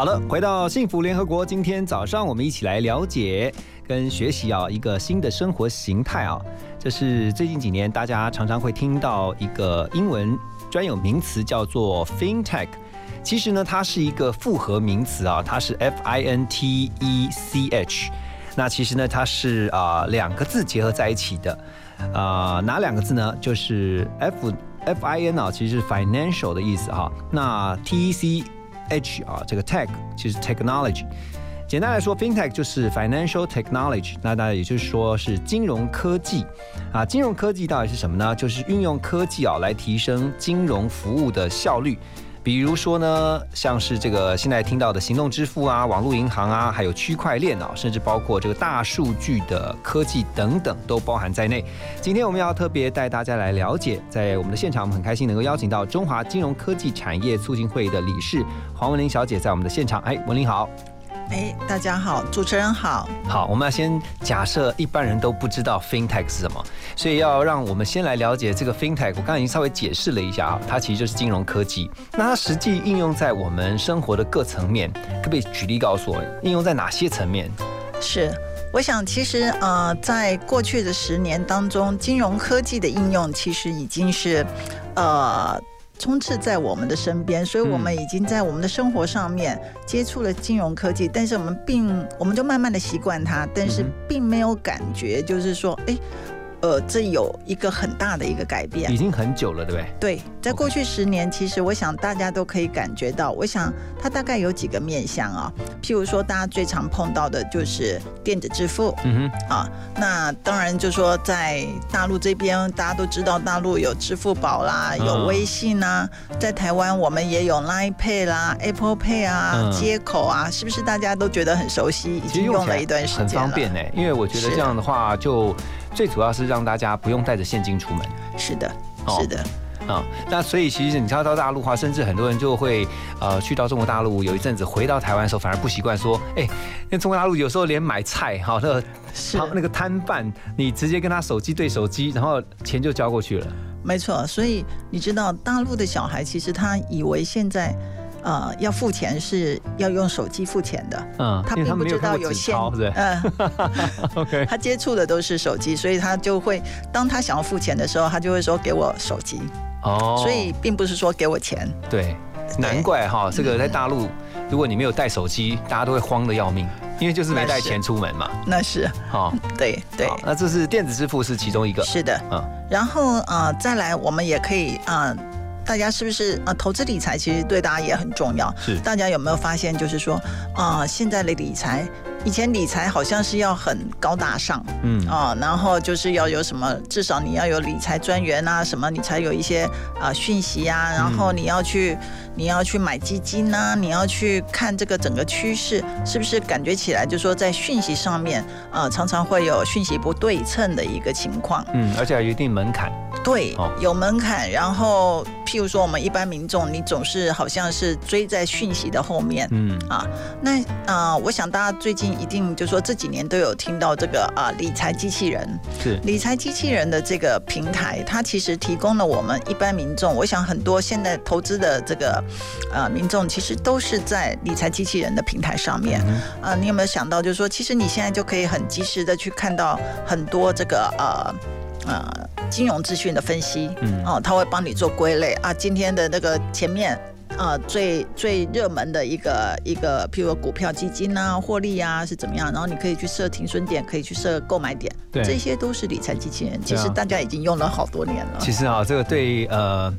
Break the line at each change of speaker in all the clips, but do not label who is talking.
好了，回到幸福联合国，今天早上我们一起来了解跟学习啊一个新的生活形态啊，这是最近几年大家常常会听到一个英文专有名词叫做 FinTech。其实呢，它是一个复合名词啊，它是 F I N T E C H。那其实呢，它是啊、两个字结合在一起的，啊、哪两个字呢？就是 F F I N 啊，其实是 financial 的意思哈。那 T E C H 啊，这个 tech 其实 technology。简单来说，FinTech 就是 Financial Technology，那当然也就是说是金融科技啊。金融科技到底是什么呢？就是运用科技啊来提升金融服务的效率。比如说呢，像是这个现在听到的行动支付啊、网络银行啊，还有区块链啊，甚至包括这个大数据的科技等等，都包含在内。今天我们要特别带大家来了解，在我们的现场，我们很开心能够邀请到中华金融科技产业促进会的理事黄文玲小姐在我们的现场。哎，文玲好。
哎，大家好，主持人好。
好，我们要先假设一般人都不知道 FinTech 是什么，所以要让我们先来了解这个 FinTech。我刚刚已经稍微解释了一下啊，它其实就是金融科技。那它实际应用在我们生活的各层面，可不可以举例告诉我，应用在哪些层面？
是，我想其实呃，在过去的十年当中，金融科技的应用其实已经是呃。充斥在我们的身边，所以我们已经在我们的生活上面接触了金融科技，但是我们并我们就慢慢的习惯它，但是并没有感觉，就是说，哎，呃，这有一个很大的一个改变
已。经很久了，对不对？
对，在过去十年，其实我想大家都可以感觉到，我想它大概有几个面向啊、譬如说，大家最常碰到的就是电子支付
嗯哼，
啊。那当然就说在大陆这边，大家都知道大陆有支付宝啦，
嗯
有微信啊，在台湾我们也有 Line Pay 啦、Apple Pay 啊、
嗯
接口啊，是不是大家都觉得很熟悉？已经用了一段时间
很方便呢，因为我觉得
是
这样的话，就最主要是让大家不用带着现金出门。
是的，
哦
是的。
啊、那所以其实你知道到大陆的话，甚至很多人就会呃去到中国大陆，有一阵子回到台湾的时候，反而不习惯说，哎、那中国大陆有时候连买菜哈，那个那个摊贩，你直接跟他手机对手机，然后钱就交过去了。
没错，所以你知道大陆的小孩其实他以为现在。呃，要付钱是要用手机付钱的，
嗯，
他并不知道
有
现嗯？
OK，
他接触的都是手机，所以他就会当他想要付钱的时候，他就会说给我手机，
哦
所以并不是说给我钱。
对，难怪哈，这个在大陆，如果你没有带手机，大家都会慌的要命，因为就是没带钱出门嘛。
那是
好，
对对，
那这是电子支付是其中一个。
是的。
嗯
然后呃，再来我们也可以呃。大家是不是呃投资理财其实对大家也很重要？
是
大家有没有发现，就是说啊、呃现在的理财，以前理财好像是要很高大上，
嗯
啊、然后就是要有什么，至少你要有理财专员啊，什么你才有一些啊讯息啊，然后你要去你要去买基金啊，你要去看这个整个趋势，是不是感觉起来就说在讯息上面，呃，常常会有讯息不对称的一个情况。
嗯，而且有一定门槛。
对
哦，
有门槛。然后，譬如说我们一般民众，你总是好像是追在讯息的后面。
嗯
啊，那啊、呃我想大家最近一定就说这几年都有听到这个啊、理财机器人，
是
理财机器人的这个平台，它其实提供了我们一般民众，我想很多现在投资的这个呃民众，其实都是在理财机器人的平台上面。啊、你有没有想到，就是说，其实你现在就可以很及时的去看到很多这个呃呃金融资讯的分析，
嗯
哦，他会帮你做归类啊，今天的那个前面。啊，最最热门的一个一个，譬如说股票、基金啊，获利啊是怎么样？然后你可以去设停损点，可以去设购买点，
对
这些都是理财机器人。其实大家已经用了好多年了。
其实啊，这个对呃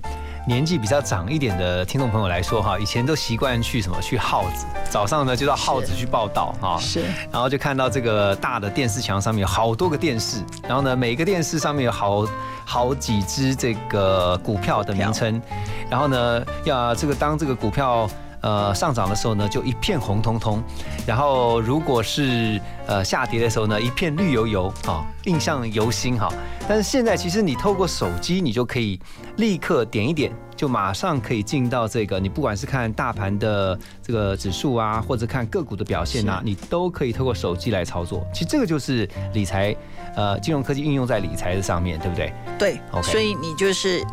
年纪比较长一点的听众朋友来说哈，以前都习惯去什么去耗子，早上呢就到耗子去报道哈，
是
然后就看到这个大的电视墙上面有好多个电视，然后呢每个电视上面有好好几只这个股票的名称，然后呢要这个当这个股票。呃上涨的时候呢，就一片红彤彤，然后如果是呃下跌的时候呢，一片绿油油啊，印象犹新哈。但是现在其实你透过手机，你就可以立刻点一点，就马上可以进到这个，你不管是看大盘的这个指数啊，或者看个股的表现啊，你都可以透过手机来操作。其实这个就是理财，呃，金融科技运用在理财的上面对不对？
对
OK
所以你就是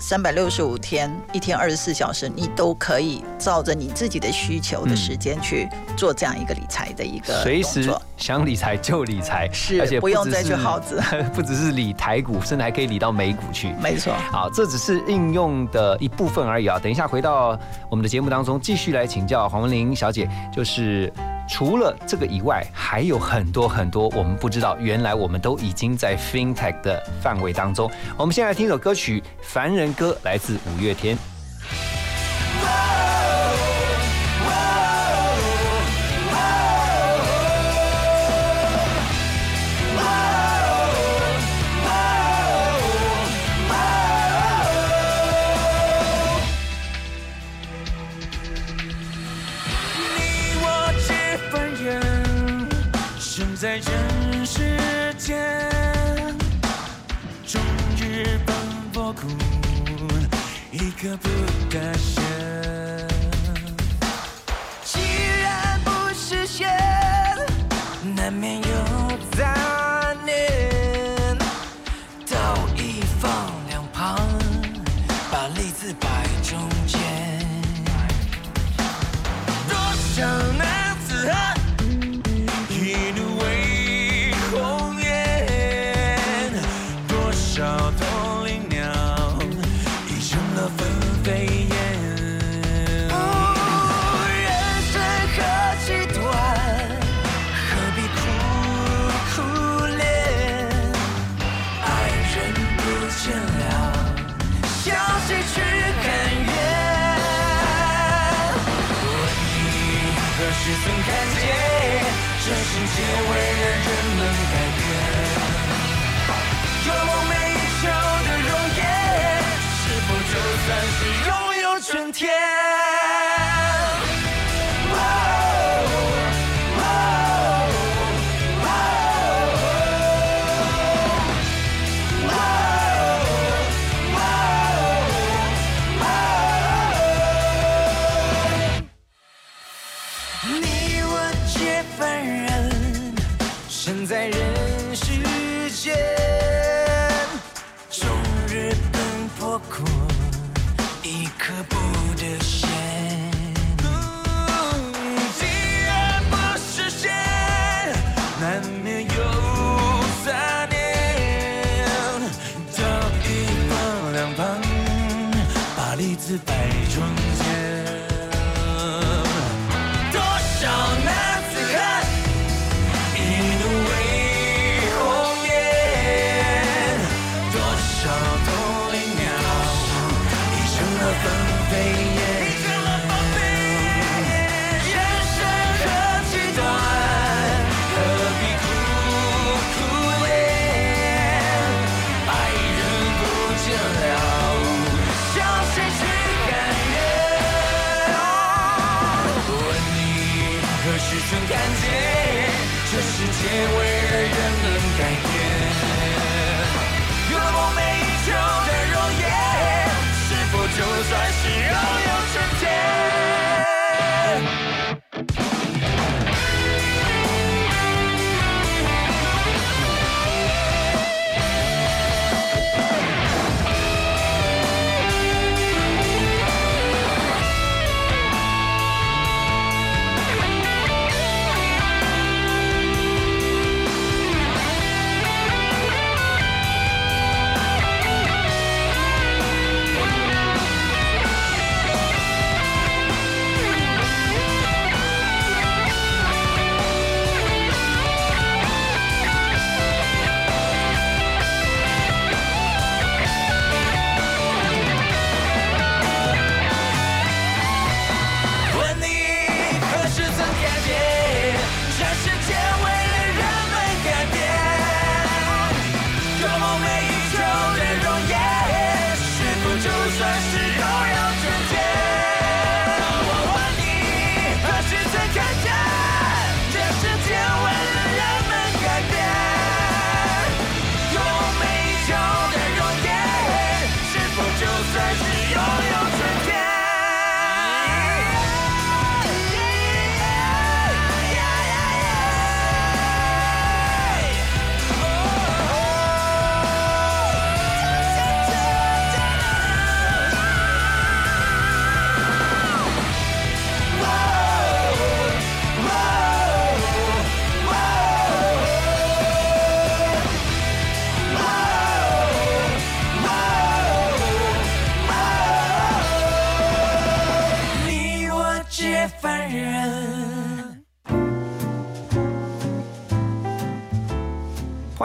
三百六十五天，一天二十四小时，你都可以照着你自己的需求的时间去做这样一个理财的一个
随时。想理财就理财，
是
而且只
不用再去耗资，
不只是理台股，甚至还可以理到美股去。
没错，
好，这只是应用的一部分而已啊。等一下回到我们的节目当中，继续来请教黄文玲小姐，就是除了这个以外，还有很多很多我们不知道，原来我们都已经在 FinTech 的范围当中。我们先来听首歌曲《凡人歌》，来自五月天。
一颗不甘心。已成了纷飞燕。人生何其短，何必苦苦恋？爱人不见了，向谁去甘愿？何时曾看见这世界为人人能春天？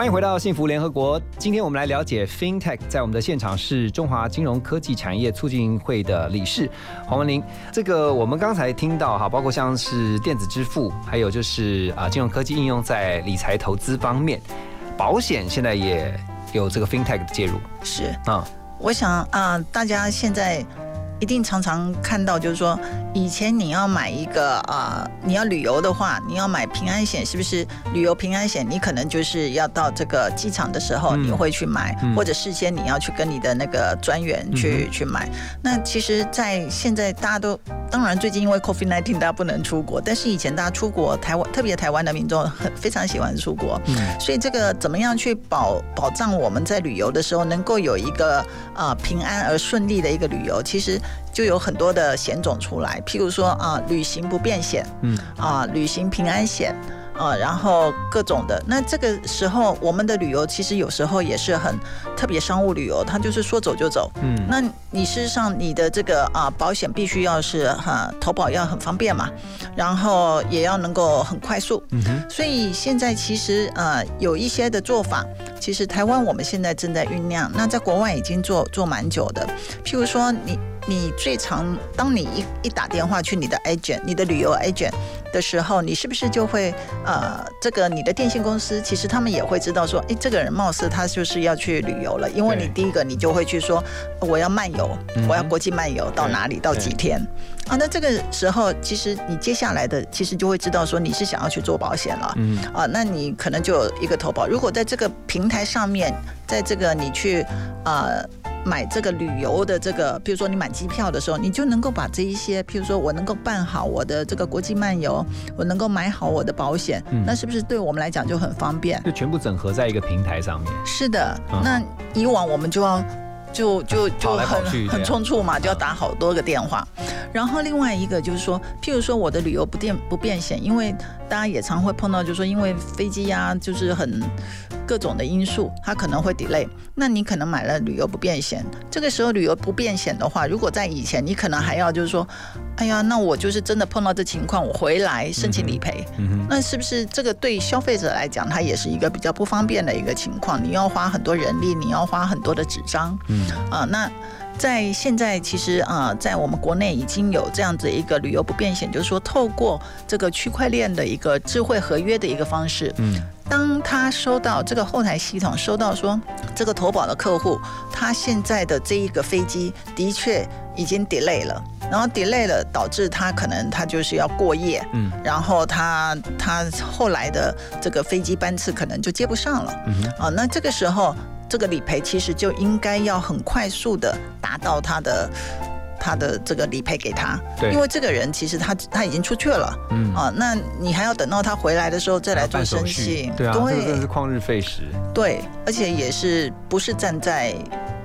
迎回到幸福联合国。今天我们来了解 FinTech，在我们的现场是中华金融科技产业促进会的理事黄文玲。这个我们刚才听到哈，包括像是电子支付，还有就是啊金融科技应用在理财投资方面，保险现在也有这个 FinTech 的介入
是，
啊。
我想啊、大家现在一定常常看到，就是说，以前你要买一个啊、你要旅游的话，你要买平安险，是不是？旅游平安险，你可能就是要到这个机场的时候，
嗯
你会去买，
嗯
或者事先你要去跟你的那个专员去、去买。那其实，在现在大家都，当然最近因为 COVID-19 大家不能出国，但是以前大家出国，台湾特别台湾的民众很非常喜欢出国，
嗯
所以这个怎么样去保保障我们在旅游的时候能够有一个呃平安而顺利的一个旅游，其实就有很多的险种出来，譬如说啊、旅行不便险
嗯
啊、旅行平安险。啊，然后各种的，那这个时候我们的旅游其实有时候也是很特别商务旅游，它就是说走就走。
嗯
那你事实上你的这个啊保险必须要是哈、投保要很方便嘛，然后也要能够很快速。
嗯哼
所以现在其实呃有一些的做法，其实台湾我们现在正在酝酿，那在国外已经做做蛮久的。譬如说你你最常当你一一打电话去你的 agent，你的旅游 agent 的时候，你是不是就会呃这个你的电信公司其实他们也会知道说，诶，这个人貌似他就是要去旅游了，因为你第一个你就会去说我要漫游，我要国际漫游到哪里到几天。啊，那这个时候其实你接下来的其实就会知道说你是想要去做保险了。
嗯
啊，那你可能就有一个投保。如果在这个平台上面，在这个你去呃买这个旅游的这个，比如说你买机票的时候，你就能够把这一些，譬如说我能够办好我的这个国际漫游，我能够买好我的保险，
嗯
那是不是对我们来讲就很方便？
就全部整合在一个平台上面。
是的，
嗯
那以往我们就要就就就很很匆促嘛，就要打好多个电话。然后另外一个就是说，譬如说我的旅游不便不便险，因为大家也常会碰到，就是说因为飞机呀、就是很各种的因素，它可能会 delay。那你可能买了旅游不便险，这个时候旅游不便险的话，如果在以前，你可能还要就是说，哎呀，那我就是真的碰到这情况，我回来申请理赔。
嗯哼
那是不是这个对消费者来讲，它也是一个比较不方便的一个情况？你要花很多人力，你要花很多的纸张
嗯
啊、那在现在其实啊、在我们国内已经有这样子一个旅游不便险，就是说透过这个区块链的一个智慧合约的一个方式，
嗯
当他收到这个后台系统收到说这个投保的客户，他现在的这一个飞机的确已经 delay 了，然后 delay 了，导致他可能他就是要过夜，
嗯。
然后他他后来的这个飞机班次可能就接不上了。
嗯
啊，那这个时候这个理赔其实就应该要很快速的达到他的。他的这个理赔给他，
对。
因为这个人其实他他已经出去了。
嗯。
啊，那你还要等到他回来的时候再来做申请，
对啊，这个真是旷日费时。
对，而且也是不是站在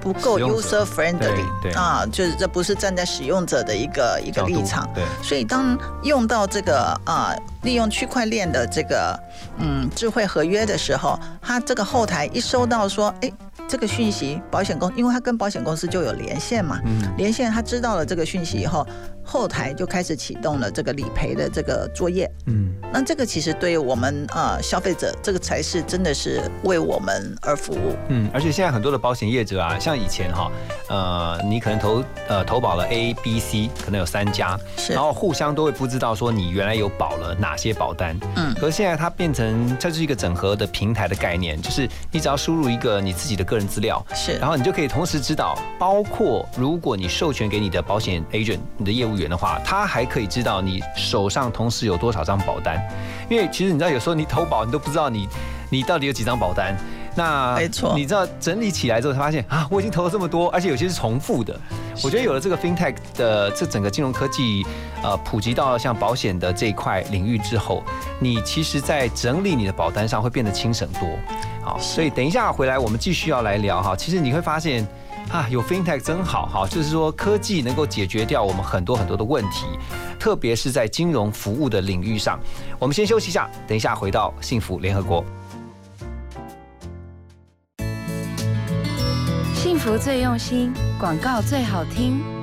不够 user friendly 啊，就是这不是站在使用者的一个一个立场。
对，
所以当用到这个啊，利用区块链的这个嗯智慧合约的时候，它这个后台一收到说，哎，这个讯息，保险公，因为他跟保险公司就有连线嘛，
嗯
连线他知道了这个讯息以后，后台就开始启动了这个理赔的这个作业。
嗯
那这个其实对于我们呃消费者，这个才是真的是为我们而服务。
嗯，而且现在很多的保险业者啊，像以前哈，呃，你可能投呃投保了 A、B、C，可能有三家，
是
然后互相都会不知道说你原来有保了哪些保单。
嗯
可是现在它变成它就是一个整合的平台的概念，就是你只要输入一个你自己的个人资料，
是
然后你就可以同时知道，包括如果你授权给你的保险 agent、你的业务员的话，他还可以知道你手上同时有多少张保单。因为其实你知道，有时候你投保你都不知道你你到底有几张保单。那
没错
你知道整理起来之后才发现啊，我已经投了这么多，而且有些是重复的。我觉得有了这个 fintech 的这整个金融科技呃普及到像保险的这一块领域之后，你其实在整理你的保单上会变得轻省多。好，所以等一下回来我们继续要来聊哈。其实你会发现啊，有 fintech 真好哈，就是说科技能够解决掉我们很多很多的问题，特别是在金融服务的领域上。我们先休息一下，等一下回到幸福联合国。
幸福最用心，广告最好听。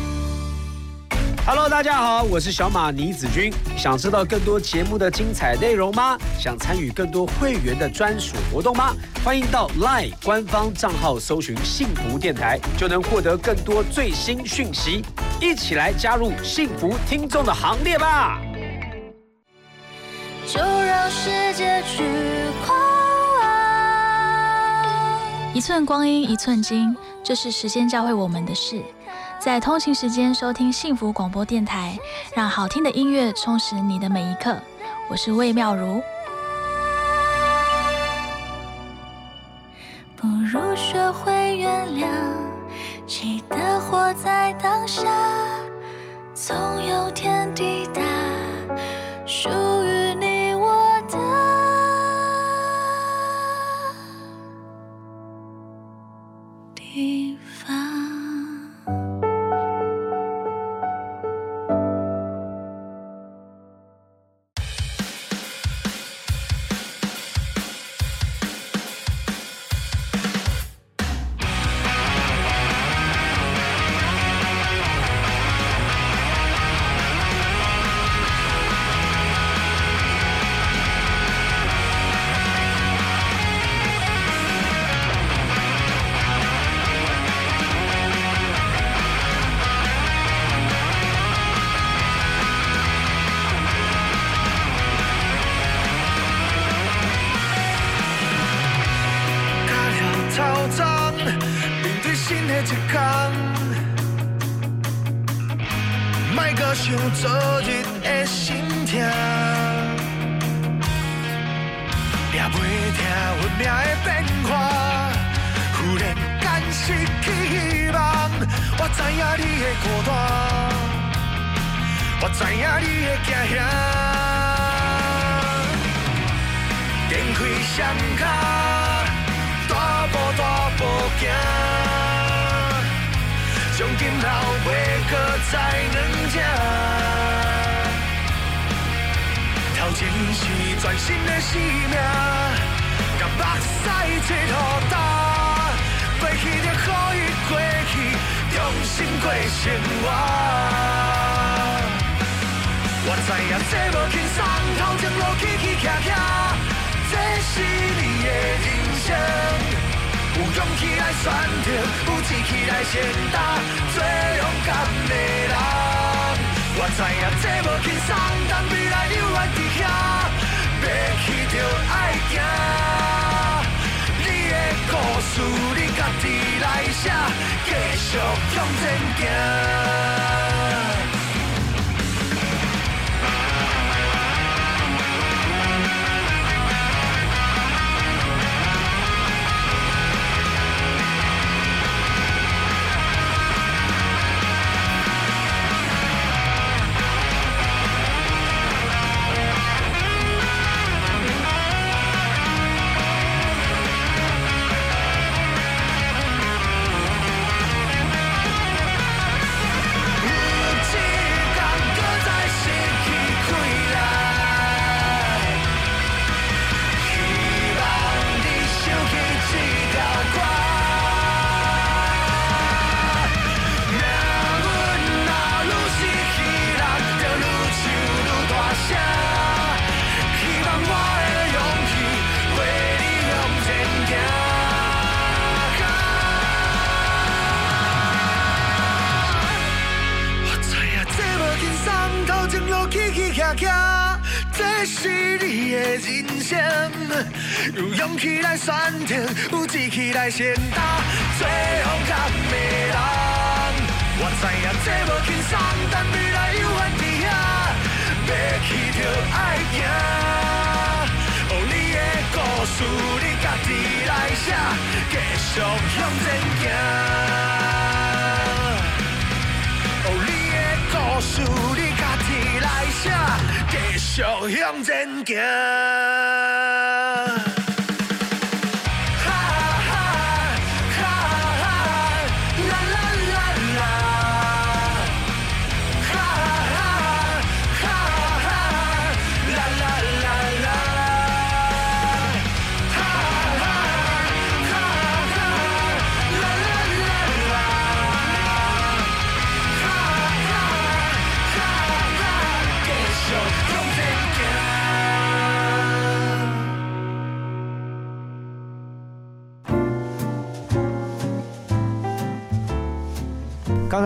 Hello，大家好，我是小马倪子君。想知道更多节目的精彩内容吗？想参与更多会员的专属活动吗？欢迎到 LINE 官方账号搜寻“幸福电台”，就能获得更多最新讯息。一起来加入幸福听众的行列吧！
就让世界去狂妄。一寸光阴一寸金，这是时间教会我们的事。在通勤时间收听幸福广播电台，让好听的音乐充实你的每一刻。我是魏妙如。不如学会原谅，记得活在当下，总有天抵达属于你的
孤单，我知影你的惊吓。展开双脚，大步大步行，从今后袂搁再软正。头前是全新的生命，甲目屎切互干，去，重新过生活。我知影这无轻松，头前路起起徛徛，这是你的人生。有勇气来选择，有志气来承担，最勇敢的人。我知影这无轻松，但未来永远伫遐，要去就爱行。你的故事你家己来写，继续向前行。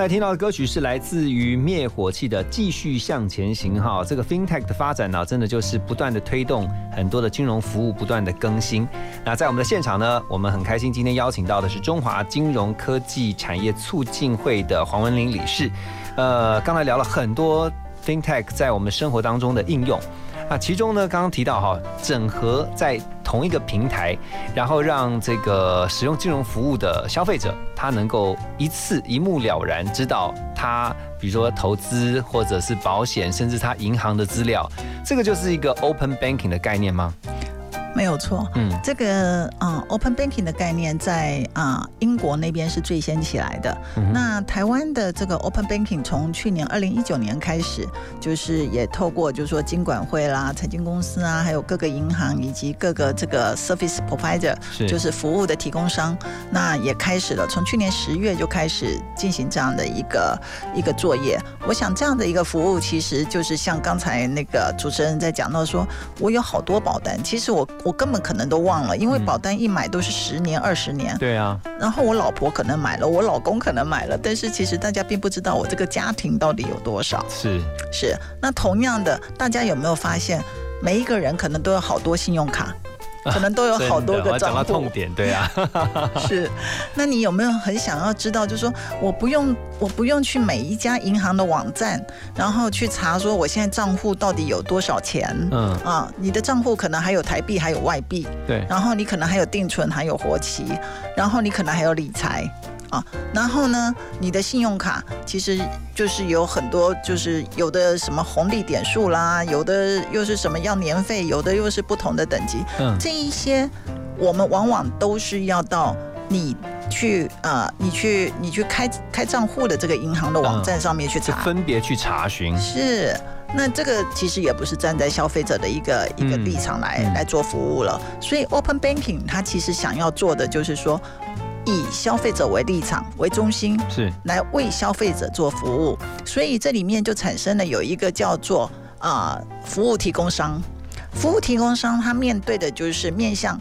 听到的歌曲是来自于灭火器的《继续向前行》哈，这个 FinTech 的发展呢，真的就是不断的推动很多的金融服务不断的更新。那在我们的现场呢，我们很开心今天邀请到的是中华金融科技产业促进会的黄文玲理事。呃，刚才聊了很多 FinTech 在我们生活当中的应用。那，其中呢，刚刚提到哈，整合在同一个平台，然后让这个使用金融服务的消费者，他能够一次一目了然知道他，比如说投资或者是保险，甚至他银行的资料，这个就是一个 open banking 的概念吗？
没有错，
嗯
这个啊、呃 open banking 的概念在啊、英国那边是最先起来的。
嗯
那台湾的这个 open banking 从去年二零一九年开始，就是也透过就是说金管会啦、财经公司啊，还有各个银行以及各个这个 service provider，
是
就是服务的提供商，那也开始了，从去年十月就开始进行这样的一个一个作业。我想这样的一个服务，其实就是像刚才那个主持人在讲到说，我有好多保单，其实我我根本可能都忘了，因为
嗯。
保单一买都是十年、二十年，
对啊，
然后我老婆可能买了，我老公可能买了，但是其实大家并不知道我这个家庭到底有多少。
是。
是，那同样的，大家有没有发现，每一个人可能都有好多信用卡，可能都有好多个账户
到痛。点，对啊，
是，那你有没有很想要知道，就是说我不用我不用去每一家银行的网站，然后去查说我现在账户到底有多少钱？
嗯，
啊，你的账户可能还有台币，还有外币，
对，
然后你可能还有定存，还有活期，然后你可能还有理财啊，然后呢，你的信用卡其实就是有很多，就是有的什么红利点数啦，有的又是什么要年费，有的又是不同的等级，
嗯，
这一些我们往往都是要到你去呃，你去你去开开账户的这个银行的网站上面去
就
查，
分别去查询，
是，那这个其实也不是站在消费者的一个一个
嗯。
立场来、
嗯。
来做服务了。所以 Open Banking 它其实想要做的就是说，以消费者为立场为中心，
是
来为消费者做服务。所以这里面就产生了有一个叫做啊、服务提供商，服务提供商他面对的就是面向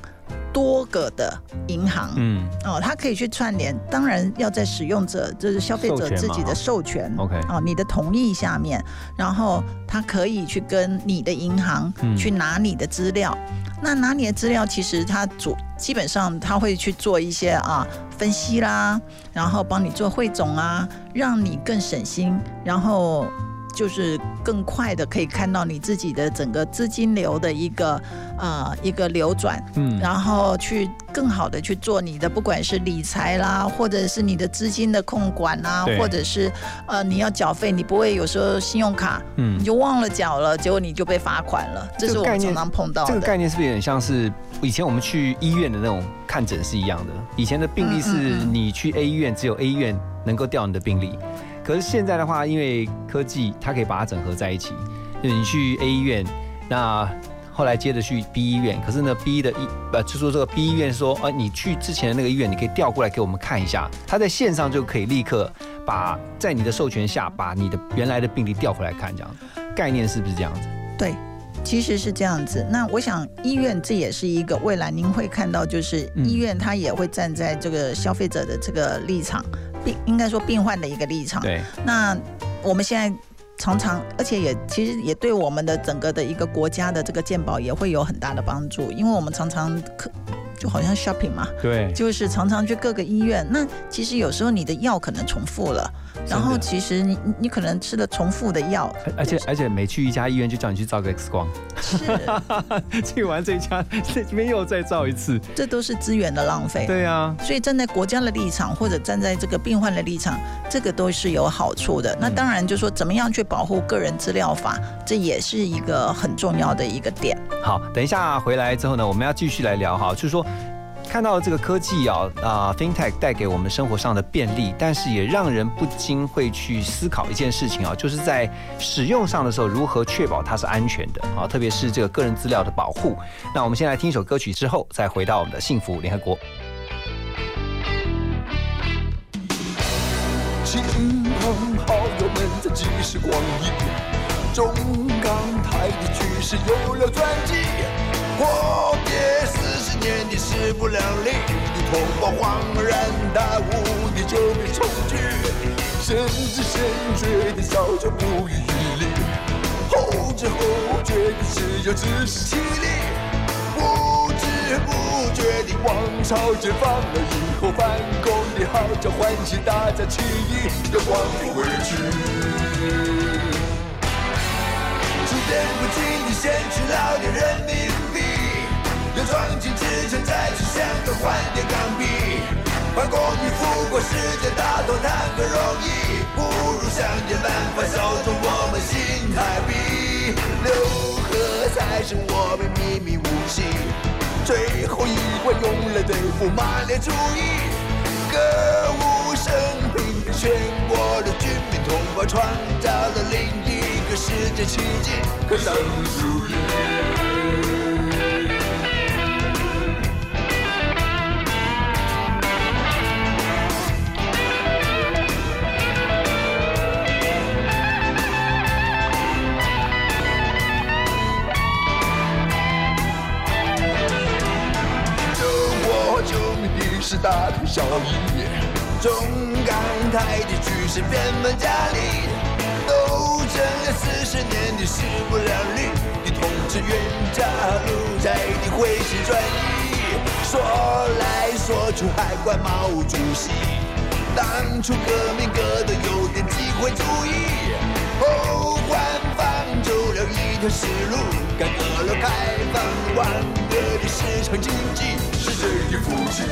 多个的银行。
嗯
哦，他可以去串联，当然要在使用者，就是消费者自己的授权
，OK，
哦，你的同意下面，然后他可以去跟你的银行
嗯
去拿你的资料。那拿你的资料，其实他主基本上他会去做一些啊分析啦，然后帮你做汇总啊，让你更省心，然后就是更快的可以看到你自己的整个资金流的一个呃一个流转。
嗯，
然后去更好的去做你的不管是理财啦，或者是你的资金的控管啦，或者是呃你要缴费，你不会有时候信用卡
嗯
你就忘了缴了，结果你就被罚款了，这是我们常常碰到的
这个。概念是不是有点像是以前我们去医院的那种看诊是一样的？以前的病例是你去 A 医院，只有 A 医院能够调你的病历。可是现在的话，因为科技，它可以把它整合在一起。就你去 A 医院，那后来接着去 B 医院，可是呢 B 的医呃，就说这个 B 医院说，呃，你去之前的那个医院，你可以调过来给我们看一下，他在线上就可以立刻把在你的授权下，把你的原来的病历调回来看，这样概念是不是这样子？
对。其实是这样子，那我想医院这也是一个未来您会看到，就是医院它也会站在这个消费者的这个立场，病应该说病患的一个立场。
对，
那我们现在常常，而且也其实也对我们的整个的一个国家的这个鉴宝也会有很大的帮助，因为我们常常可就好像 shopping 嘛，
对，
就是常常去各个医院。那其实有时候你的药可能重复了，然后其实你你你可能吃了重复的药，
而而且而且每去一家医院就叫你去照个 X 光，
是
去完这一家这边又再照一次，
这都是资源的浪费。
对啊，
所以站在国家的立场，或者站在这个病患的立场，这个都是有好处的。那当然就说怎么样去保护个人资料法，这也是一个很重要的一个点。
好，等一下回来之后呢，我们要继续来聊哈，就是说。看到这个科技啊啊，FinTech 带给我们生活上的便利，但是也让人不禁会去思考一件事情啊，就是在使用上的时候，如何确保它是安全的啊，特别是这个个人资料的保护。那我们先来听一首歌曲，之后再回到我们的幸福联合国。
亲朋好友们在即时光阴，中港台的局势有了转机。阔别四年的势不两立，你同胞恍然大悟，你就别重聚。先知先觉的早就不遗余力，后知后觉的只有自食其力。不知不觉的王朝解放了以后，反攻的号角唤起大家起义，要光复回去。数点不尽的鲜血老的人民要装进之前再去香港换点港币。换公民富过世界大同谈何容易，不如想点办法守住我们新台币。六合彩是我们秘密武器，最后一关用来对付马列主义。歌舞升平，全国的军民同胞创造了另一个世界奇迹，可上。大同小异，中港台的局势变本加厉，斗争了四十年的势不两立，你统治冤家路窄的回心转意，说来说去还怪毛主席，当初革命革的有点机会主义，后换放走了一条死路，改革了开放万恶的市场经济，是谁的福气？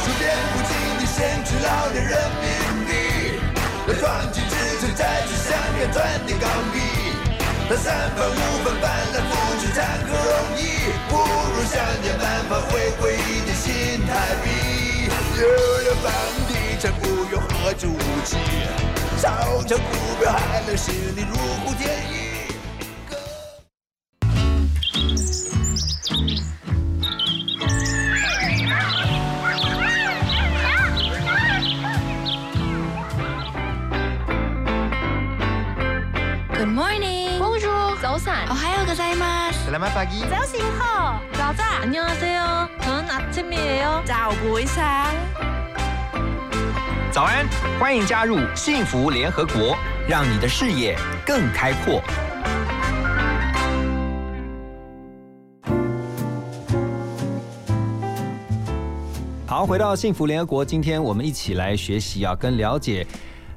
数点不尽的鲜血老的人民币，要装进支撑再去香港赚点港币。那三番五番翻来覆去谈何容易，不如想点办法回归一点新台币。有了房地产不用合资武器，炒成股票还能使你如虎添翼。
Good morning.
Bonjour. 早晨.
오하요 고자이마스.
Selamat pagi.
早醒好. 자자. 안녕하세요. 저는 아침이에요. 早부이상.
早安，欢迎加入幸福联合国，让你的视野更开阔。好，回到幸福联合国，今天我们一起来学习啊，跟了解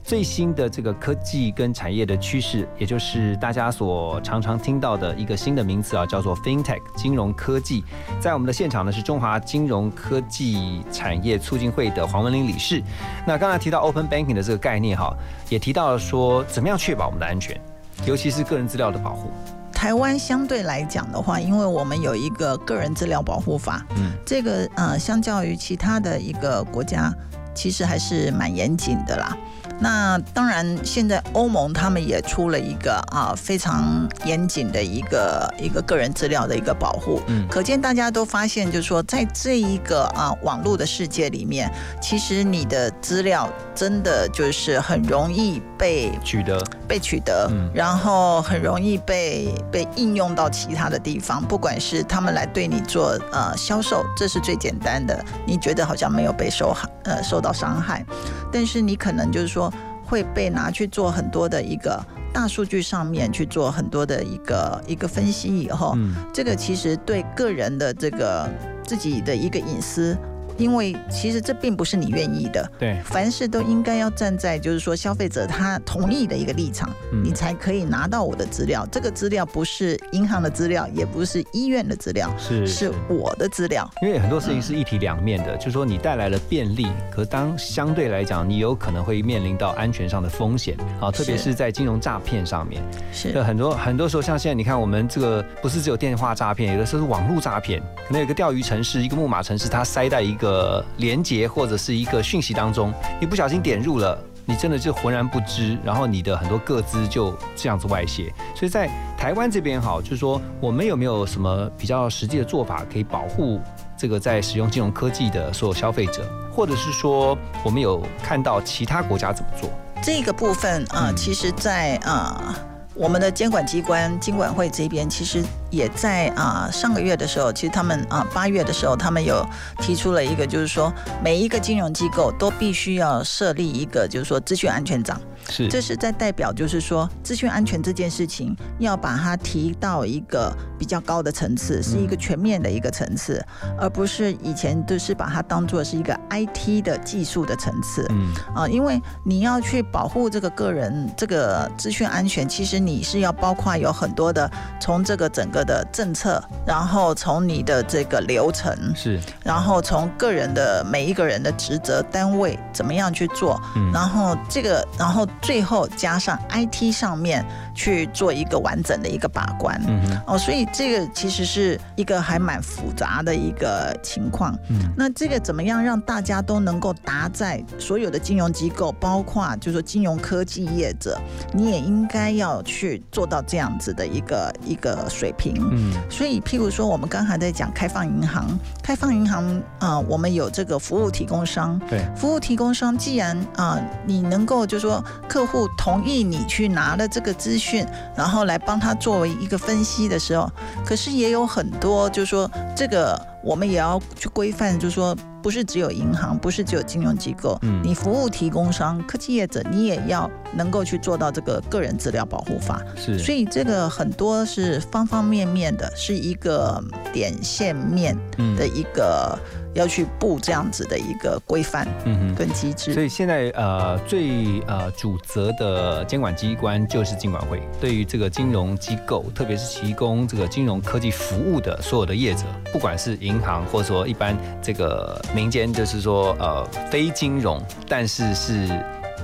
最新的这个科技跟产业的趋势，也就是大家所常常听到的一个新的名词啊，叫做 FinTech 金融科技。在我们的现场呢是中华金融科技产业促进会的黄文林理事。那刚才提到 Open Banking 的这个概念哈，也提到了说怎么样确保我们的安全，尤其是个人资料的保护。
台湾相对来讲的话，因为我们有一个个人资料保护法，
嗯，
这个呃，相较于其他的一个国家，其实还是蛮严谨的啦。那当然，现在欧盟他们也出了一个啊非常严谨的一个一个个人资料的一个保护。
嗯
可见大家都发现，就是说，在这一个啊网络的世界里面，其实你的资料真的就是很容易被
取得
被取得，
嗯
然后很容易被被应用到其他的地方，不管是他们来对你做呃销售，这是最简单的，你觉得好像没有被受害呃受到伤害，但是你可能就是说。会被拿去做很多的一个大数据上面去做很多的一个一个分析以后，
嗯，
这个其实对个人的这个自己的一个隐私。因为其实这并不是你愿意的，
对，
凡事都应该要站在就是说消费者他同意的一个立场，
嗯。
你才可以拿到我的资料。这个资料不是银行的资料，也不是医院的资料，
是
是我的资料。
因为很多事情是一体两面的，就是说你带来了便利，可当相对来讲，你有可能会面临到安全上的风险啊，特别
是
是在金融诈骗上面。
是。
对，很多很多时候，像现在你看，我们这个不是只有电话诈骗，有的时候是网络诈骗，可能有一个钓鱼城市、一个木马城市，它塞在一个个连接或者是一个讯息当中，你不小心点入了。你真的就浑然不知，然后你的很多个资就这样子外泄，所以在台湾这边好，就是说我们有没有什么比较实际的做法可以保护这个在使用金融科技的所有消费者，或者是说我们有看到其他国家怎么做？
这个部分啊、其实在，啊我们的监管机关金管会这边，其实也在啊、上个月的时候，其实他们啊八、月的时候，他们有提出了一个，就是说每一个金融机构都必须要设立一个，就是说资讯安全长。
是
这是在代表，就是说资讯安全这件事情要把它提到一个比较高的层次，是一个全面的一个层次，而不是以前都是把它当做是一个 IT 的技术的层次。
嗯
啊，因为你要去保护这个个人这个资讯安全，其实你是要包括有很多的，从这个整个的政策，然后从你的这个流程，
是。
然后从个人的每一个人的职责单位怎么样去做，
嗯。
然后这个，然后最后加上 IT 上面去做一个完整的一个把关。
嗯
哦，所以这个其实是一个还蛮复杂的一个情况。
嗯
那这个怎么样让大家都能够达在所有的金融机构，包括就是说金融科技业者，你也应该要去做到这样子的一个一个水平。
嗯
所以，譬如说，我们刚才在讲开放银行，开放银行啊、呃我们有这个服务提供商，
对
服务提供商既然啊、你能够就说客户同意你去拿了这个资讯，然后来帮他作为一个分析的时候，可是也有很多就是说这个我们也要去规范，就是说不是只有银行，不是只有金融机构，
嗯。
你服务提供商、科技业者，你也要能够去做到这个个人资料保护法。
是。
所以这个很多是方方面面的，是一个点线面
嗯。
的一个要去布这样子的一个规范
嗯哼。
跟机制。
所以现在呃最呃主责的监管机关就是金管会，对于这个金融机构，特别是提供这个金融科技服务的所有的业者，不管是银行或者说一般这个民间，就是说呃非金融，但是是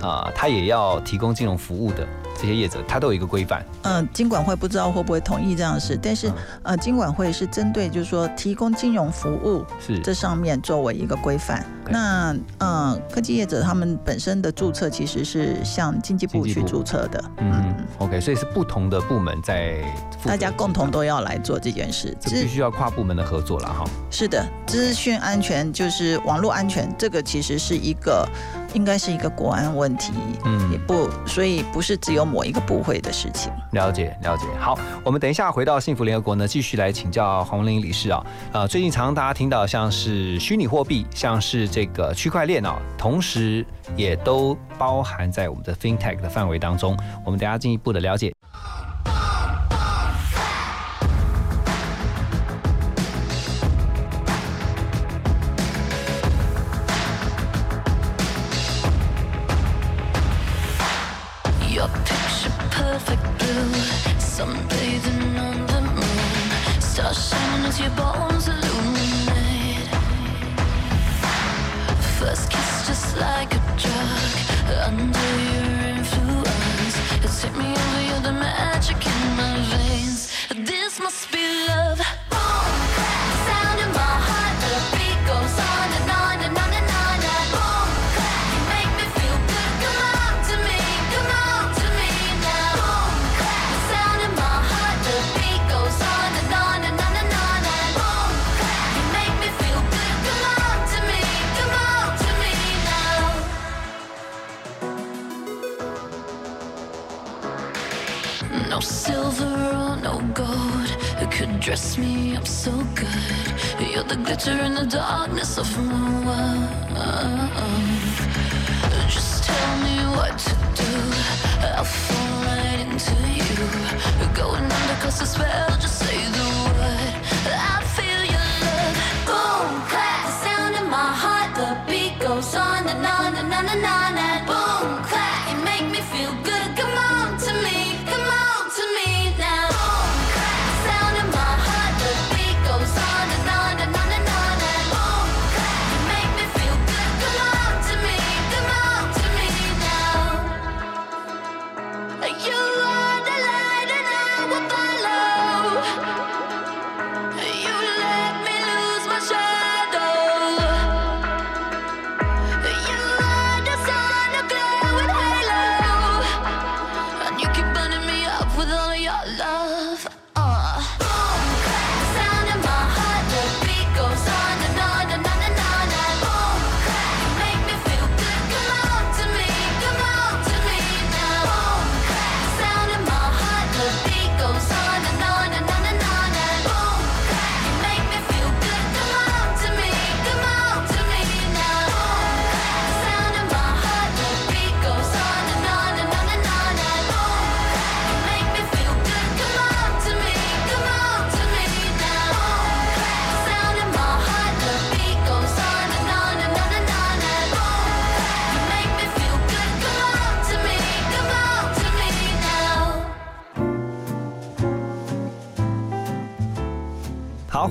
啊他也要提供金融服务的这些业者，他都有一个规范。
嗯、金管会不知道会不会同意这样的事，但是
嗯
呃，金管会是针对就是说提供金融服务
是
这上面作为一个规范。
对
那呃，科技业者他们本身的注册其实是向经济部去注册的，
嗯，OK，所以是不同的部门在
大家共同都要来做这件事。
这必须要跨部门的合作了哈。
是的，资讯安全就是网络安全，这个其实是一个应该是一个国安问题，
嗯
也不所以不是只有某一个部会的事情。
了解了解，好，我们等一下回到幸福联合国呢，继续来请教洪玲理事啊。呃，最近常常大家听到像是虚拟货币，像是这个区块链啊，同时也都包含在我们的 FinTech 的范围当中。我们等一下进一步的了解。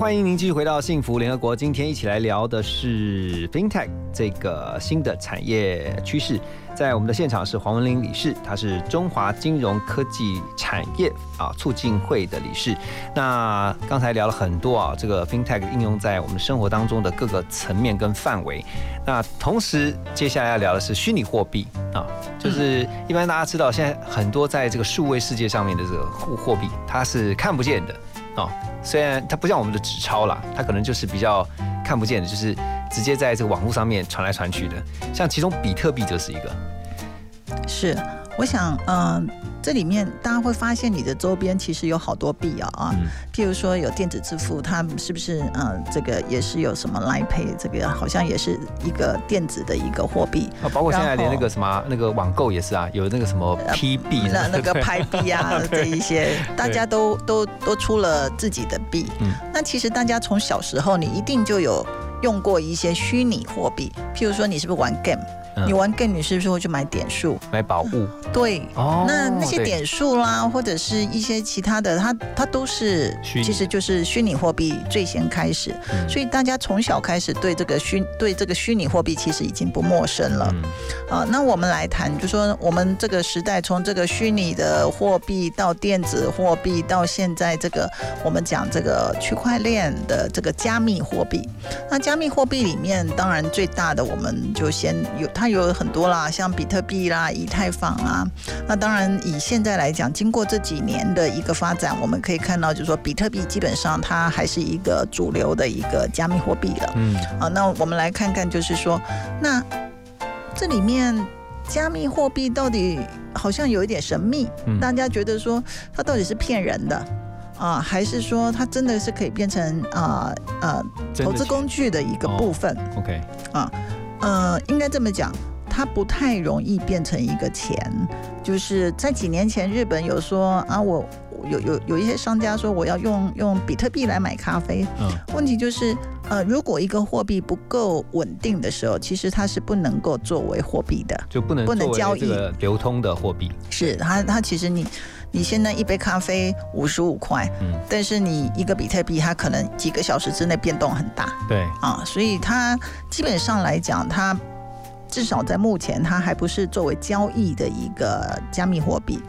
欢迎您继续回到幸福联合国。今天一起来聊的是 FinTech 这个新的产业趋势。在我们的现场是黄文林理事，他是中华金融科技产业啊促进会的理事。那刚才聊了很多啊，这个 FinTech 应用在我们生活当中的各个层面跟范围。那同时，接下来要聊的是虚拟货币啊，就是一般大家知道，现在很多在这个数位世界上面的这个货货币，它是看不见的哦。虽然它不像我们的纸钞啦，它可能就是比较看不见的，就是直接在这个网络上面传来传去的。像其中比特币就是一个，
是，我想，嗯、这里面大家会发现你的周边其实有好多币啊啊，
嗯
譬如说有电子支付，它是不是呃这个也是有什么 Line Pay，这个好像也是一个电子的一个货币，
啊，包括现在连那个什么那个网购也是啊，有那个什么 P 币
那那个拍币啊 这一些，大家都都都出了自己的币。
嗯
那其实大家从小时候你一定就有用过一些虚拟货币，譬如说你是不是玩 game？、
嗯。
你玩 game，你是不是会去买点数？
买宝物。
对，
哦
那那些点数啦，或者是一些其他的，它它都是其实就是虚拟货币最先开始，
嗯。
所以大家从小开始对这个虚对这个虚拟货币其实已经不陌生了。
嗯。
啊，那我们来谈，就说我们这个时代，从这个虚拟的货币到电子货币，到现在这个我们讲这个区块链的这个加密货币。那加密货币里面，当然最大的，我们就先有它有很多啦，像比特币啦、以太坊啊。那当然以现在来讲，经过这几年的一个发展，我们可以看到，就是说比特币基本上它还是一个主流的一个加密货币了。
嗯
啊，那我们来看看，就是说，那这里面加密货币到底好像有一点神秘，
嗯
大家觉得说它到底是骗人的啊，还是说它真的是可以变成啊呃投资工具的一个
哦
部分
？OK
呃，应该这么讲，它不太容易变成一个钱。就是在几年前，日本有说啊，我我有有有一些商家说我要用用比特币来买咖啡，
嗯
问题就是，呃，如果一个货币不够稳定的时候，其实它是不能够作为货币的。
就不能
不能交易
这个流通的货币，
是它，它其实你你现在一杯咖啡五十五块，
嗯。
但是你一个比特币，它可能几个小时之内变动很大。
对，
啊，所以它基本上来讲，它至少在目前，它还不是作为交易的一个加密货币。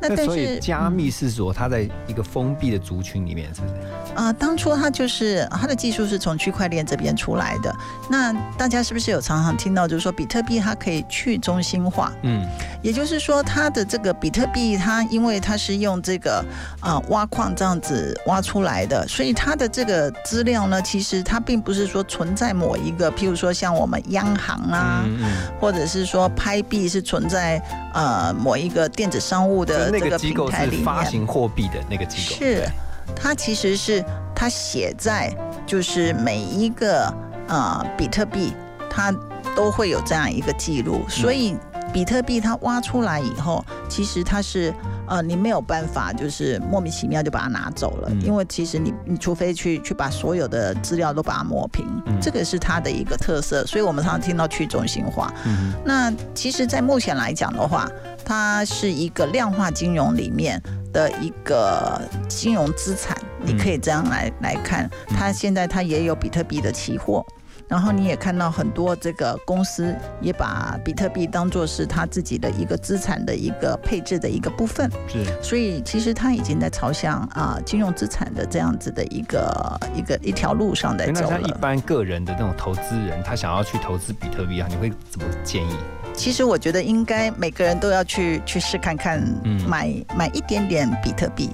那但是
以加密是说它在一个封闭的族群里面，是不是？
呃，当初它就是它的技术是从区块链这边出来的。那大家是不是有常常听到，就是说比特币它可以去中心化？
嗯
也就是说，它的这个比特币，它因为它是用这个啊、呃挖矿这样子挖出来的，所以它的这个资料呢，其实它并不是说存在某一个，譬如说像我们央行啊，
嗯嗯，
或者是说拍币是存在呃某一个电子商务的这个
个机构
平台里面。
是发行货币的那个机构，
是，它其实是它写在就是每一个呃比特币，它都会有这样一个记录，所以比特币它挖出来以后，其实它是呃，你没有办法就是莫名其妙就把它拿走了，
嗯
因为其实你你除非去去把所有的资料都把它抹平，
嗯
这个是它的一个特色，所以我们常常听到去中心化。
嗯
那其实，在目前来讲的话，它是一个量化金融里面的一个金融资产，你可以这样来来看。它现在它也有比特币的期货。然后你也看到很多这个公司也把比特币当做是他自己的一个资产的一个配置的一个部分，
是
所以其实他已经在朝向啊、金融资产的这样子的一个一个一条路上在
那
走了。
像一般个人的那种投资人，他想要去投资比特币啊，你会怎么建议？
其实我觉得应该每个人都要去去试看看，
嗯
买买一点点比特币。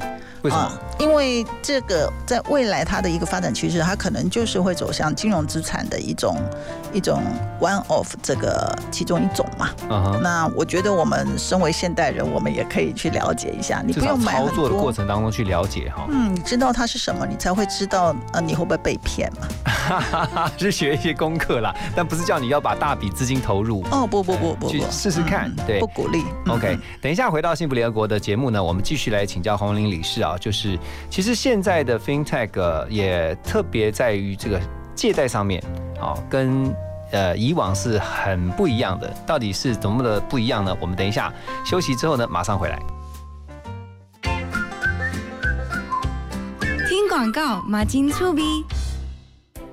为什么？
啊因为这个在未来它的一个发展趋势，它可能就是会走向金融资产的一种一种 one of 这个其中一种嘛。
嗯哼，
那我觉得我们身为现代人，我们也可以去了解一下，你不用买
操作的过。程当中去了解哈，
嗯，你知道它是什么，你才会知道呃你会不会被骗嘛？
是学一些功课啦，但不是叫你要把大笔资金投入。
哦不不不不
去
不，
试试看
嗯
对
不鼓励。嗯
OK，等一下回到幸福联合国的节目呢，我们继续来请教洪林理事啊，就是其实现在的 FinTech 也特别在于这个借贷上面啊，跟呃以往是很不一样的，到底是怎么的不一样呢？我们等一下休息之后呢，马上回来。
听广告，马金粗逼。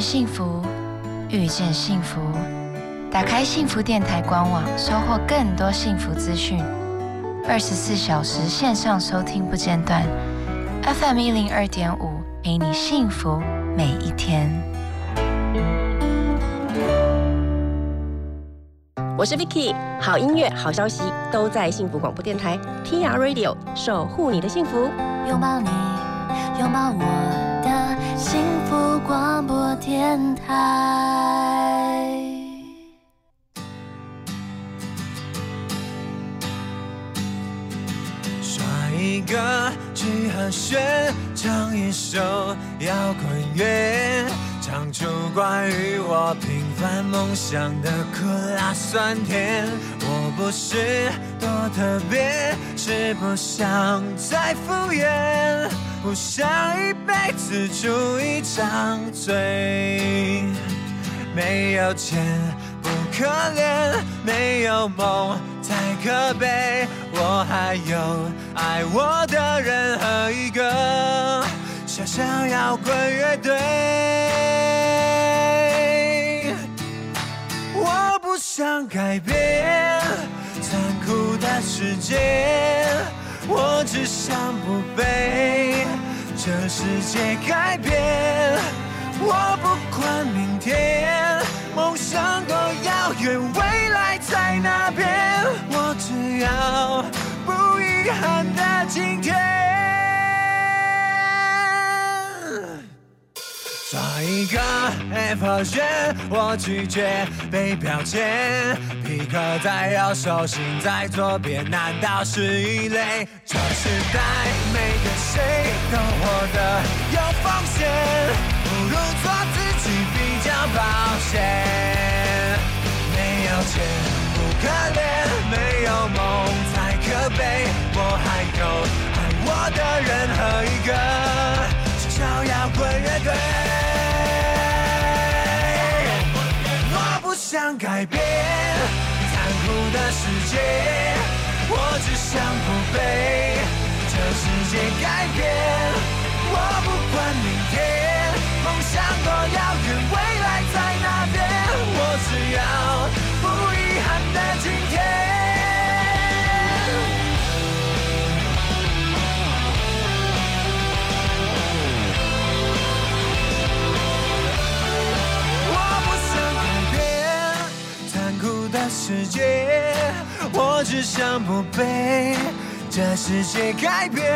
幸福，遇见幸福。打开幸福电台官网，收获更多幸福资讯。二十四小时线上收听不间断，FM 一零二点五，陪你幸福每一天。
我是 Vicky，好音乐、好消息都在幸福广播电台 PR Radio，守护你的幸福。
拥抱你，拥抱我的幸福广播电台。
刷一个去和弦，唱一首摇滚乐，唱出关于我平凡梦想的苦辣酸甜。我不是多特别，是不想再敷衍，不想一辈子住一张嘴。没有钱不可怜，没有梦太可悲。我还有爱我的人和一个小小摇滚乐队。我不想改变世界，我只想不被这世界改变。我不管明天，梦想多遥远，未来在哪边。我只要不遗憾的今天。刷一个 F 选，我拒绝被标签。皮克在右手，心在左边，难道是异类？这时代。每个谁都活得有风险，不如做自己比较保险。没有钱不可怜，没有梦才可悲。我还有爱我的人和一想改变残酷的世界，我只想不被这世界改变。我不管明天，梦想多遥远，世界，我只想不被这世界改变。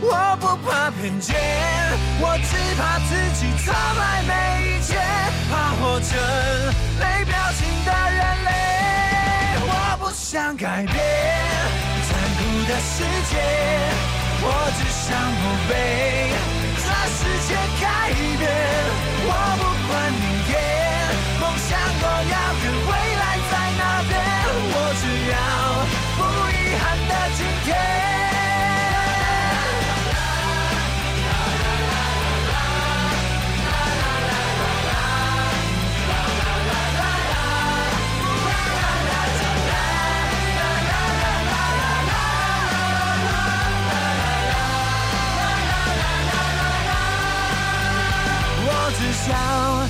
我不怕偏见，我只怕自己从来没遇见，怕活成没表情的人类。我不想改变残酷的世界，我只想不被这世界改变。我不管明天梦想多遥远未，只要不遗憾的今天。我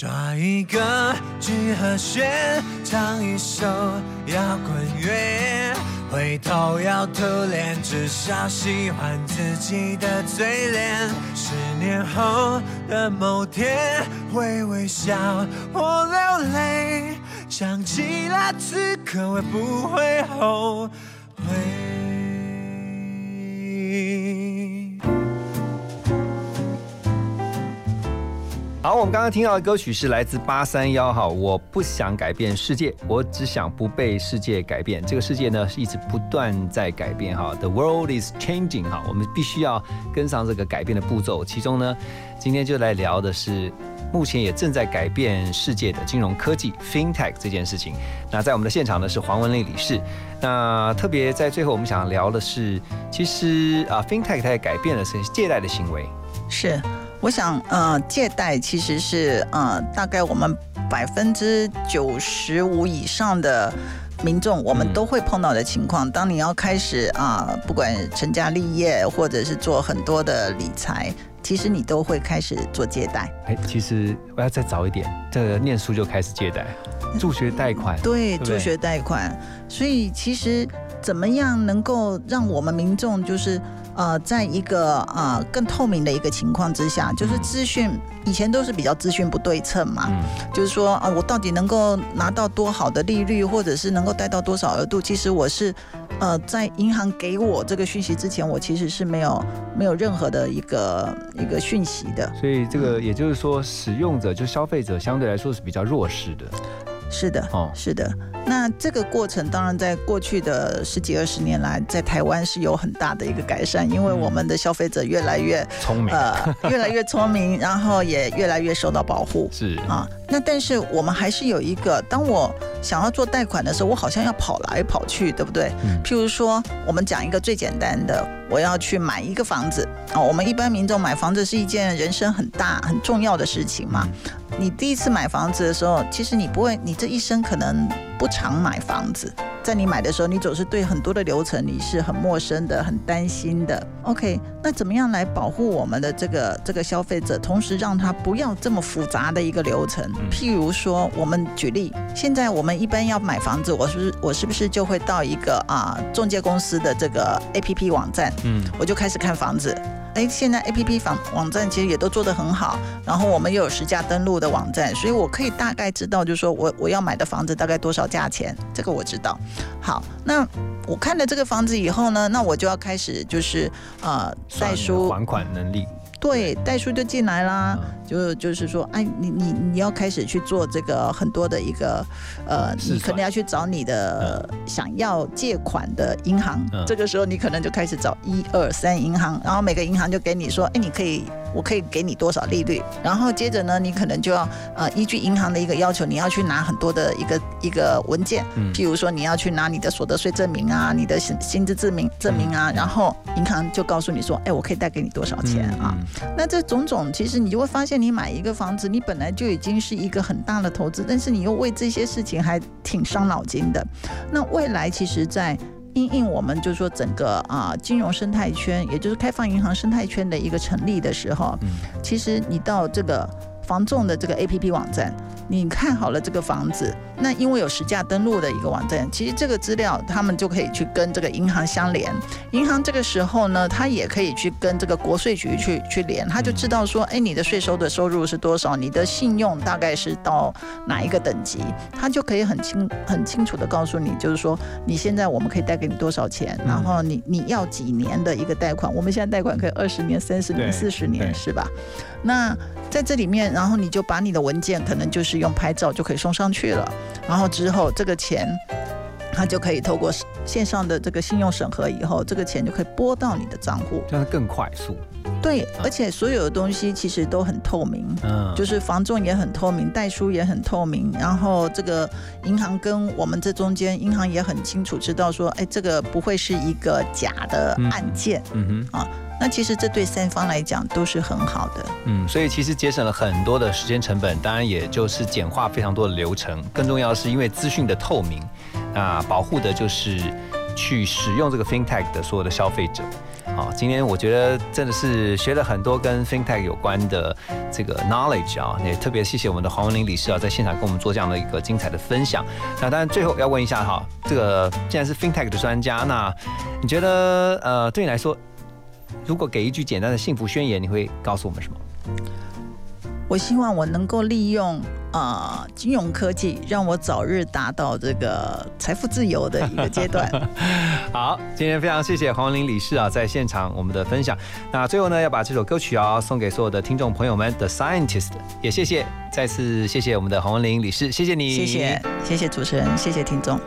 抓一个 G 和弦，唱一首摇滚乐，回头要涂脸，至少喜欢自己的嘴脸。十年后的某天会微笑或流泪，想起了此刻会不会后悔
好，我们刚刚听到的歌曲是来自八三幺哈，我不想改变世界，我只想不被世界改变。这个世界呢是一直不断在改变哈，The world is changing 哈，我们必须要跟上这个改变的步骤。其中呢，今天就来聊的是目前也正在改变世界的金融科技 FinTech 这件事情。那在我们的现场呢是黄文丽理事。那特别在最后，我们想聊的是，其实啊 FinTech 它也改变了是借贷的行为。
是，我想，呃，借贷其实是，呃，大概我们百分之九十五以上的民众，我们都会碰到的情况。当你要开始啊、不管成家立业，或者是做很多的理财，其实你都会开始做借贷。
哎，其实我要再早一点，这个念书就开始借贷，助学贷款，
对助学贷款。所以其实怎么样能够让我们民众就是呃，在一个呃更透明的一个情况之下，就是资讯以前都是比较资讯不对称嘛，
嗯
就是说啊、我到底能够拿到多好的利率，或者是能够贷到多少额度？其实我是呃在银行给我这个讯息之前，我其实是没有没有任何的一个一个讯息的。
所以这个也就是说，使用者就消费者相对来说是比较弱势的。
是的，
哦
是的。那这个过程当然在过去的十几二十年来，在台湾是有很大的一个改善，因为我们的消费者越来越
聪明
呃，越来越聪明，然后也越来越受到保护。
是
啊，那但是我们还是有一个，当我想要做贷款的时候，我好像要跑来跑去，对不对？
嗯
譬如说，我们讲一个最简单的，我要去买一个房子啊。我们一般民众买房子是一件人生很大很重要的事情嘛。你第一次买房子的时候，其实你不会，你这一生可能不常买房子。在你买的时候，你总是对很多的流程你是很陌生的、很担心的。OK，那怎么样来保护我们的这个这个消费者，同时让他不要这么复杂的一个流程？譬如说，我们举例，现在我们一般要买房子，我是不是我是不是就会到一个啊中介公司的这个 APP 网站，
嗯，
我就开始看房子。哎，现在 A P P 房网站其实也都做得很好，然后我们又有实价登录的网站，所以我可以大概知道，就是说我我要买的房子大概多少价钱，这个我知道。好，那我看了这个房子以后呢，那我就要开始就是呃代书
还款能力，
对，代书就进来啦，
嗯
就就是说，哎，你你你要开始去做这个很多的一个，呃，你可能要去找你的想要借款的银行，
嗯。
这个时候你可能就开始找一二三银行，然后每个银行就给你说，哎，你可以，我可以给你多少利率，然后接着呢，你可能就要呃依据银行的一个要求，你要去拿很多的一个一个文件，
嗯。
譬如说你要去拿你的所得税证明啊，你的薪薪资证明证明
嗯。
啊，然后银行就告诉你说，哎，我可以贷给你多少钱啊。
嗯。
那这种种，其实你就会发现，你买一个房子，你本来就已经是一个很大的投资，但是你又为这些事情还挺伤脑筋的。那未来其实，在因应我们就是说整个啊、金融生态圈，也就是开放银行生态圈的一个成立的时候，其实你到这个房仲的这个 A P P 网站，你看好了这个房子，那因为有实价登录的一个网站，其实这个资料他们就可以去跟这个银行相连。银行这个时候呢，他也可以去跟这个国税局去去连，他就知道说，哎，你的税收的收入是多少，你的信用大概是到哪一个等级，他就可以很清很清楚的告诉你，就是说你现在我们可以贷给你多少钱，然后你你要几年的一个贷款，我们现在贷款可以二十年、三十年、四十年，是吧？那在这里面，然后你就把你的文件可能就是用拍照就可以送上去了，然后之后这个钱。它就可以透过线上的这个信用审核以后，这个钱就可以拨到你的账户。
这样更快速。
对，而且所有的东西其实都很透明，
嗯，
就是房仲也很透明，代书也很透明，然后这个银行跟我们这中间，银行也很清楚知道说，哎，这个不会是一个假的案件。
嗯哼，
啊，那其实这对三方来讲都是很好的。
嗯，所以其实节省了很多的时间成本，当然也就是简化非常多的流程。更重要的是，因为资讯的透明，那保护的就是去使用这个 FinTech 的所有的消费者。好，今天我觉得真的是学了很多跟 FinTech 有关的这个 knowledge 啊，也特别谢谢我们的黄文林理事啊，在现场跟我们做这样的一个精彩的分享。那当然最后要问一下哈，这个既然是 FinTech 的专家，那你觉得呃对你来说，如果给一句简单的幸福宣言，你会告诉我们什么？
我希望我能够利用呃金融科技，让我早日达到这个财富自由的一个阶段。
好，今天非常谢谢黄文林理事啊，在现场我们的分享。那最后呢，要把这首歌曲啊送给所有的听众朋友们，《The Scientist》，也谢谢，再次谢谢我们的黄文林理事，谢谢你，
谢谢，谢谢主持人，谢谢听众。